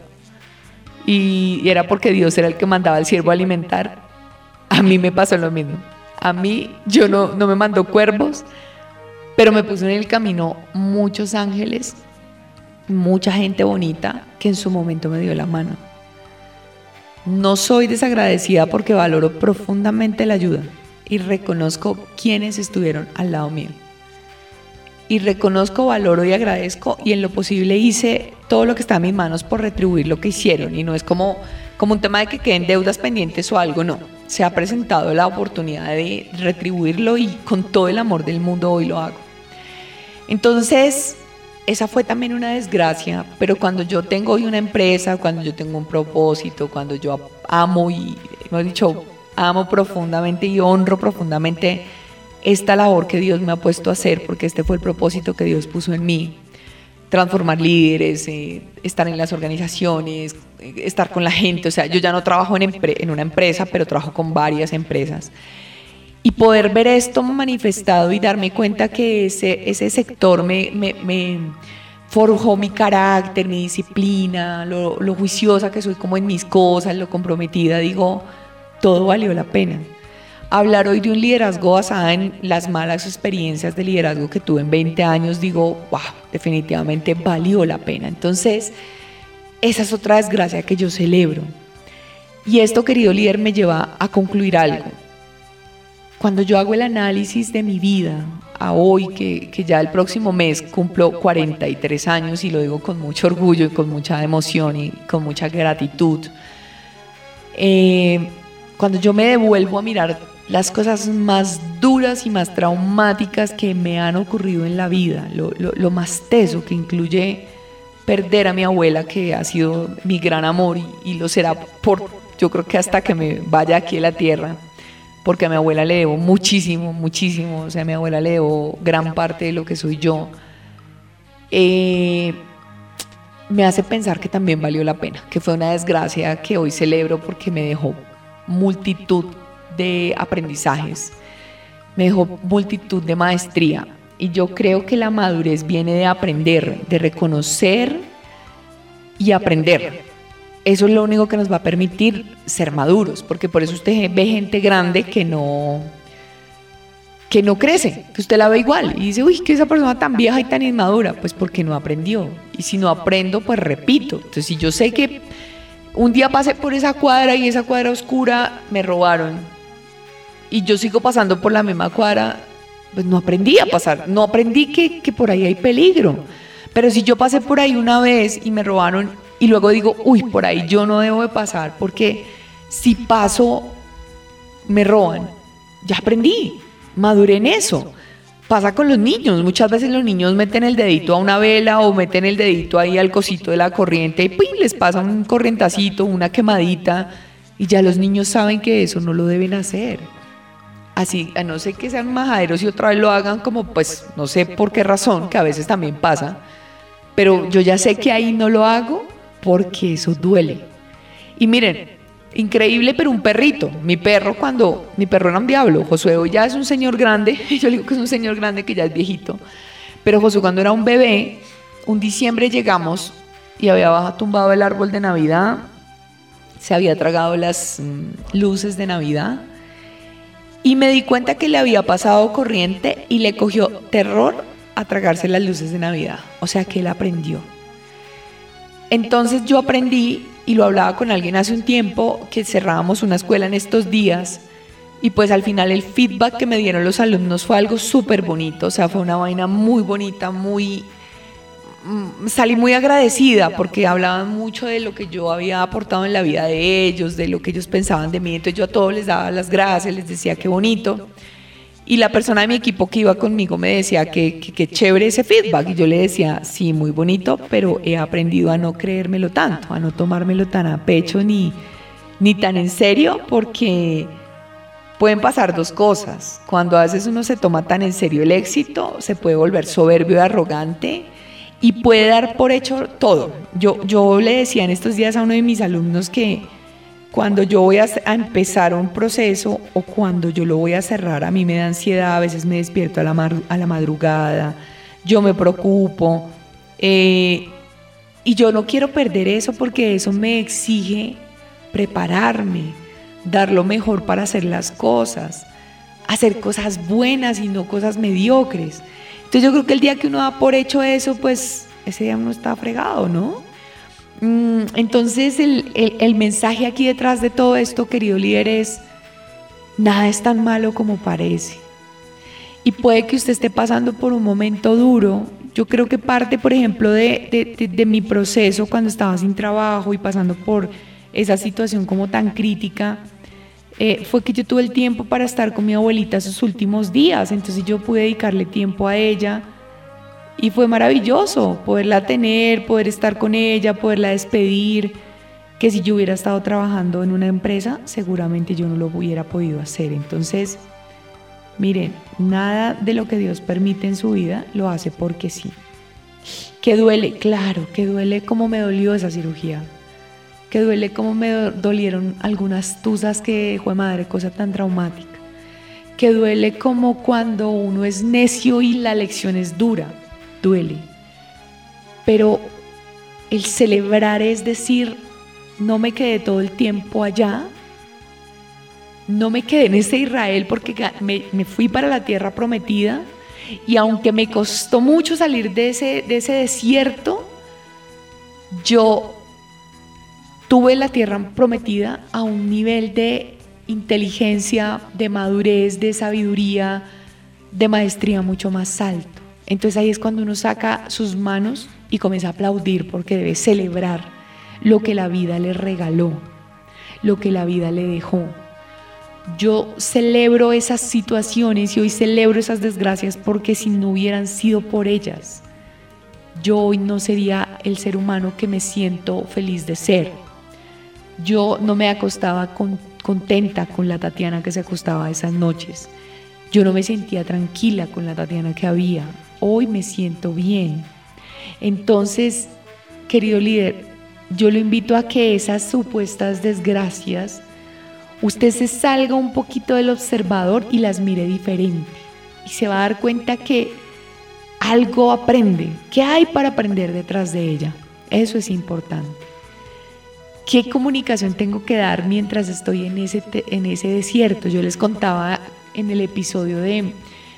Y era porque Dios era el que mandaba al siervo a alimentar. A mí me pasó lo mismo. A mí, yo no, no me mandó cuervos, pero me puso en el camino muchos ángeles mucha gente bonita que en su momento me dio la mano. No soy desagradecida porque valoro profundamente la ayuda y reconozco quienes estuvieron al lado mío. Y reconozco, valoro y agradezco y en lo posible hice todo lo que está en mis manos por retribuir lo que hicieron. Y no es como, como un tema de que queden deudas pendientes o algo, no. Se ha presentado la oportunidad de retribuirlo y con todo el amor del mundo hoy lo hago. Entonces, esa fue también una desgracia, pero cuando yo tengo hoy una empresa, cuando yo tengo un propósito, cuando yo amo y, hemos dicho, amo profundamente y honro profundamente esta labor que Dios me ha puesto a hacer, porque este fue el propósito que Dios puso en mí, transformar líderes, eh, estar en las organizaciones, eh, estar con la gente, o sea, yo ya no trabajo en, en una empresa, pero trabajo con varias empresas. Y poder ver esto manifestado y darme cuenta que ese, ese sector me, me, forjó mi carácter, mi disciplina, lo, lo, juiciosa que soy como en mis cosas, lo comprometida, digo, todo valió la pena. Hablar hoy de un liderazgo basado en las malas experiencias de liderazgo que tuve en 20 años, digo, wow, definitivamente valió la pena. Entonces, esa es otra desgracia que yo celebro. Y esto, querido líder, me lleva a concluir algo. Cuando yo hago el análisis de mi vida a hoy, que, ya el próximo mes cumplo 43 años y lo digo con mucho orgullo y con mucha emoción y con mucha gratitud, eh, cuando yo me devuelvo a mirar las cosas más duras y más traumáticas que me han ocurrido en la vida, lo, más teso que incluye perder a mi abuela, que ha sido mi gran amor y, lo será por, yo creo que hasta que me vaya aquí a la tierra, porque a mi abuela le debo muchísimo, muchísimo, o sea, a mi abuela le debo gran parte de lo que soy yo. Eh, me hace pensar que también valió la pena, que fue una desgracia que hoy celebro porque me dejó multitud de aprendizajes, me dejó multitud de maestría. Y yo creo que la madurez viene de aprender, de reconocer y aprender. Eso es lo único que nos va a permitir ser maduros, porque por eso usted ve gente grande que no que no crece, que usted la ve igual y dice, uy, que esa persona tan vieja y tan inmadura, pues porque no aprendió. Y si no aprendo, pues repito. Entonces, si yo sé que un día pasé por esa cuadra y esa cuadra oscura me robaron y yo sigo pasando por la misma cuadra, pues no aprendí a pasar, no aprendí que, que por ahí hay peligro. Pero si yo pasé por ahí una vez y me robaron y luego digo, uy, por ahí yo no debo de pasar porque si paso, me roban, ya aprendí madure en eso. Pasa con los niños, muchas veces los niños meten el dedito a una vela o meten el dedito ahí al cosito de la corriente y les pasa un corrientacito, una quemadita y ya los niños saben que eso no lo deben hacer. Así, a no ser que sean majaderos y otra vez lo hagan como pues no sé por qué razón, que a veces también pasa, pero yo ya sé que ahí no lo hago porque eso duele. Y miren, Increíble, pero un perrito. Mi perro cuando, mi perro era un diablo. Josué hoy ya es un señor grande, yo digo que es un señor grande que ya es viejito. Pero Josué cuando era un bebé, un diciembre llegamos y había tumbado el árbol de Navidad, se había tragado las mm, luces de Navidad y me di cuenta que le había pasado corriente y le cogió terror a tragarse las luces de Navidad. O sea que él aprendió. Entonces yo aprendí y lo hablaba con alguien hace un tiempo que cerrábamos una escuela en estos días y pues al final el feedback que me dieron los alumnos fue algo súper bonito, o sea, fue una vaina muy bonita, muy... Mm, salí muy agradecida porque hablaban mucho de lo que yo había aportado en la vida de ellos, de lo que ellos pensaban de mí, entonces yo a todos les daba las gracias, les decía qué bonito. Y la persona de mi equipo que iba conmigo me decía que, que, chévere ese feedback. Y yo le decía, sí, muy bonito, pero he aprendido a no creérmelo tanto, a no tomármelo tan a pecho ni, ni tan en serio, porque pueden pasar dos cosas. Cuando a veces uno se toma tan en serio el éxito, se puede volver soberbio y arrogante y puede dar por hecho todo. Yo, yo le decía en estos días a uno de mis alumnos que cuando yo voy a, empezar un proceso o cuando yo lo voy a cerrar, a mí me da ansiedad, a veces me despierto a la, a la madrugada, yo me preocupo. Eh, y yo no quiero perder eso porque eso me exige prepararme, dar lo mejor para hacer las cosas, hacer cosas buenas y no cosas mediocres. Entonces yo creo que el día que uno da por hecho eso, pues ese día uno está fregado, ¿no? Mm, entonces el, mensaje aquí detrás de todo esto, querido líder, es, nada es tan malo como parece. Y puede que usted esté pasando por un momento duro. Yo creo que parte, por ejemplo, de, mi proceso cuando estaba sin trabajo y pasando por esa situación como tan crítica, eh, fue que yo tuve el tiempo para estar con mi abuelita sus últimos días. Entonces yo pude dedicarle tiempo a ella y fue maravilloso poderla tener, poder estar con ella, poderla despedir, que si yo hubiera estado trabajando en una empresa, seguramente yo no lo hubiera podido hacer. Entonces, miren, nada de lo que Dios permite en su vida lo hace porque sí. Que duele, claro, que duele como me dolió esa cirugía. Que duele como me dolieron algunas tuzas que fue madre, cosa tan traumática. Que duele como cuando uno es necio y la lección es dura duele. Pero el celebrar es decir, no me quedé todo el tiempo allá, no me quedé en ese Israel porque me, fui para la tierra prometida y aunque me costó mucho salir de ese, de ese desierto, yo tuve la tierra prometida a un nivel de inteligencia, de madurez, de sabiduría, de maestría mucho más alto. Entonces ahí es cuando uno saca sus manos y comienza a aplaudir porque debe celebrar lo que la vida le regaló, lo que la vida le dejó. yo celebro esas situaciones y hoy celebro esas desgracias porque si no hubieran sido por ellas, yo hoy no sería el ser humano que me siento feliz de ser. Yo no me acostaba contenta con la Tatiana que se acostaba esas noches. Yo no me sentía tranquila con la Tatiana que había. Hoy me siento bien. Entonces, querido líder, yo lo invito a que esas supuestas desgracias, usted se salga un poquito del observador y las mire diferente. Y se va a dar cuenta que algo aprende. ¿Qué hay para aprender detrás de ella? Eso es importante. ¿Qué comunicación tengo que dar mientras estoy en ese, en ese desierto? Yo les contaba en el episodio de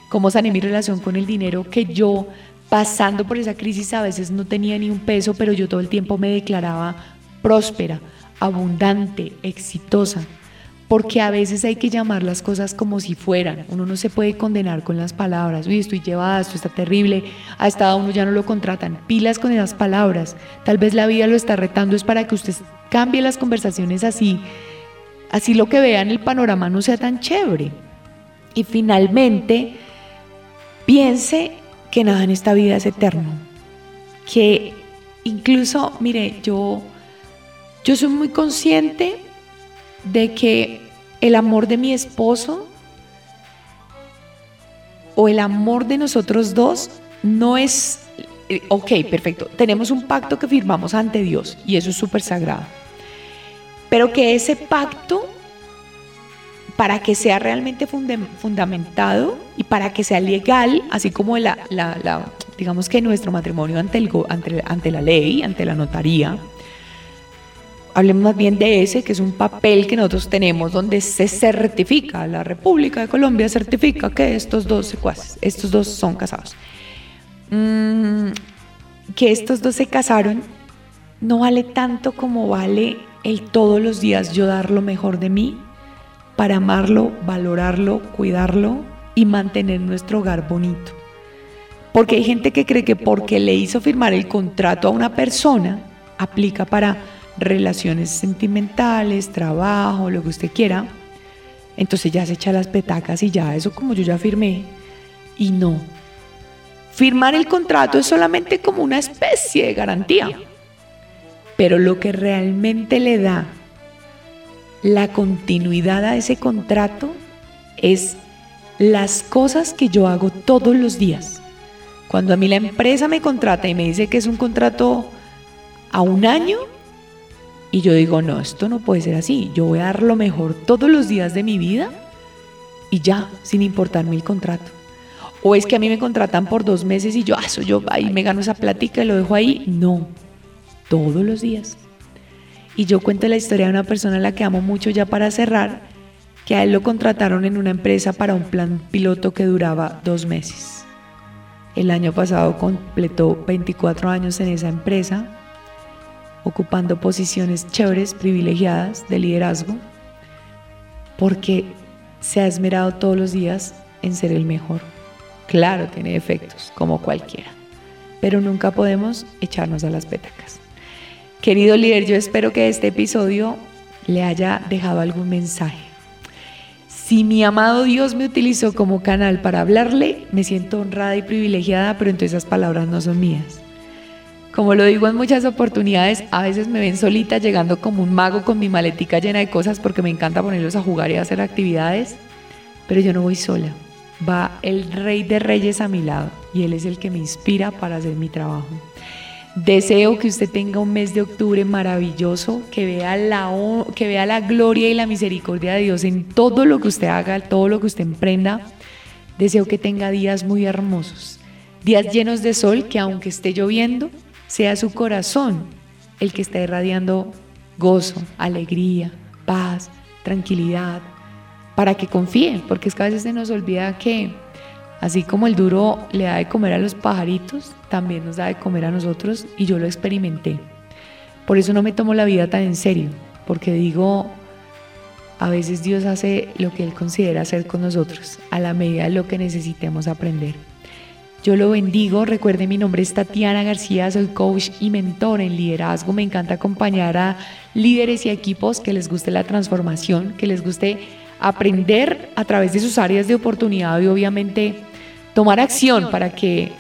cómo sané mi relación con el dinero que yo pasando por esa crisis a veces no tenía ni un peso, pero yo todo el tiempo me declaraba próspera, abundante, exitosa porque a veces hay que llamar las cosas como si fueran. Uno no se puede condenar con las palabras. Uy, estoy llevada, esto está terrible. A esta uno ya no lo contratan. Pilas con esas palabras. Tal vez la vida lo está retando es para que usted cambie las conversaciones así. Así lo que vea en el panorama no sea tan chévere. Y finalmente, piense que nada en esta vida es eterno. Que incluso, mire, yo, yo soy muy consciente de que el amor de mi esposo o el amor de nosotros dos no es, eh, ok, perfecto, tenemos un pacto que firmamos ante Dios y eso es súper sagrado, pero que ese pacto, para que sea realmente fundamentado y para que sea legal, así como la, digamos que nuestro matrimonio ante, el, ante, ante la ley, ante la notaría, hablemos más bien de ese, que es un papel que nosotros tenemos donde se certifica, la República de Colombia certifica que estos dos secuaces, estos dos son casados. Mm, que estos dos se casaron no vale tanto como vale el todos los días yo dar lo mejor de mí para amarlo, valorarlo, cuidarlo y mantener nuestro hogar bonito. Porque hay gente que cree que porque le hizo firmar el contrato a una persona, aplica para relaciones sentimentales, trabajo, lo que usted quiera, entonces ya se echa las petacas y ya, eso como yo ya firmé. Y no. Firmar el contrato es solamente como una especie de garantía. Pero lo que realmente le da la continuidad a ese contrato es las cosas que yo hago todos los días. Cuando a mí la empresa me contrata y me dice que es un contrato a un año, y yo digo, no, esto no puede ser así. Yo voy a dar lo mejor todos los días de mi vida y ya, sin importarme el contrato. O es que a mí me contratan por dos meses y yo, ah, eso yo ahí me gano esa plática y lo dejo ahí. No, todos los días. Y yo cuento la historia de una persona a la que amo mucho ya para cerrar, que a él lo contrataron en una empresa para un plan piloto que duraba dos meses. El año pasado completó 24 años en esa empresa ocupando posiciones chéveres, privilegiadas de liderazgo, porque se ha esmerado todos los días en ser el mejor. Claro, tiene defectos, como cualquiera, pero nunca podemos echarnos a las petacas. Querido líder, yo espero que este episodio le haya dejado algún mensaje. Si mi amado Dios me utilizó como canal para hablarle, me siento honrada y privilegiada, pero entonces esas palabras no son mías. Como lo digo en muchas oportunidades, a veces me ven solita llegando como un mago con mi maletica llena de cosas porque me encanta ponerlos a jugar y a hacer actividades, pero yo no voy sola. Va el rey de reyes a mi lado y él es el que me inspira para hacer mi trabajo. Deseo que usted tenga un mes de octubre maravilloso, que vea, la, que vea la gloria y la misericordia de Dios en todo lo que usted haga, todo lo que usted emprenda. Deseo que tenga días muy hermosos, días llenos de sol, que aunque esté lloviendo, sea su corazón el que está irradiando gozo, alegría, paz, tranquilidad, para que confíe, porque es que a veces se nos olvida que así como el duro le da de comer a los pajaritos, también nos da de comer a nosotros y yo lo experimenté. Por eso no me tomo la vida tan en serio, porque digo, a veces Dios hace lo que Él considera hacer con nosotros, a la medida de lo que necesitemos aprender. Yo lo bendigo. Recuerde, mi nombre es Tatiana García, soy coach y mentor en liderazgo. Me encanta acompañar a líderes y equipos que les guste la transformación, que les guste aprender a través de sus áreas de oportunidad y obviamente tomar acción para que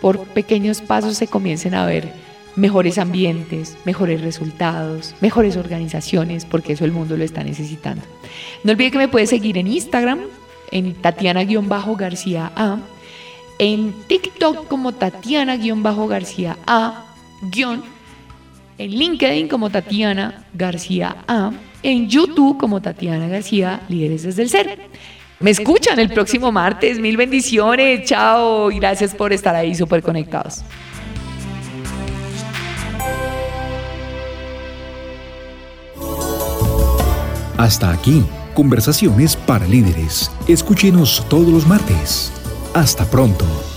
por pequeños pasos se comiencen a ver mejores ambientes, mejores resultados, mejores organizaciones, porque eso el mundo lo está necesitando. No olvide que me puede seguir en Instagram, en Tatiana-García A, en TikTok como Tatiana-García A, en LinkedIn como Tatiana García A, en YouTube como Tatiana García, Líderes desde el Ser. Me escuchan el próximo martes, mil bendiciones, chao y gracias por estar ahí súper conectados. Hasta aquí, conversaciones para líderes. Escúchenos todos los martes. Hasta pronto.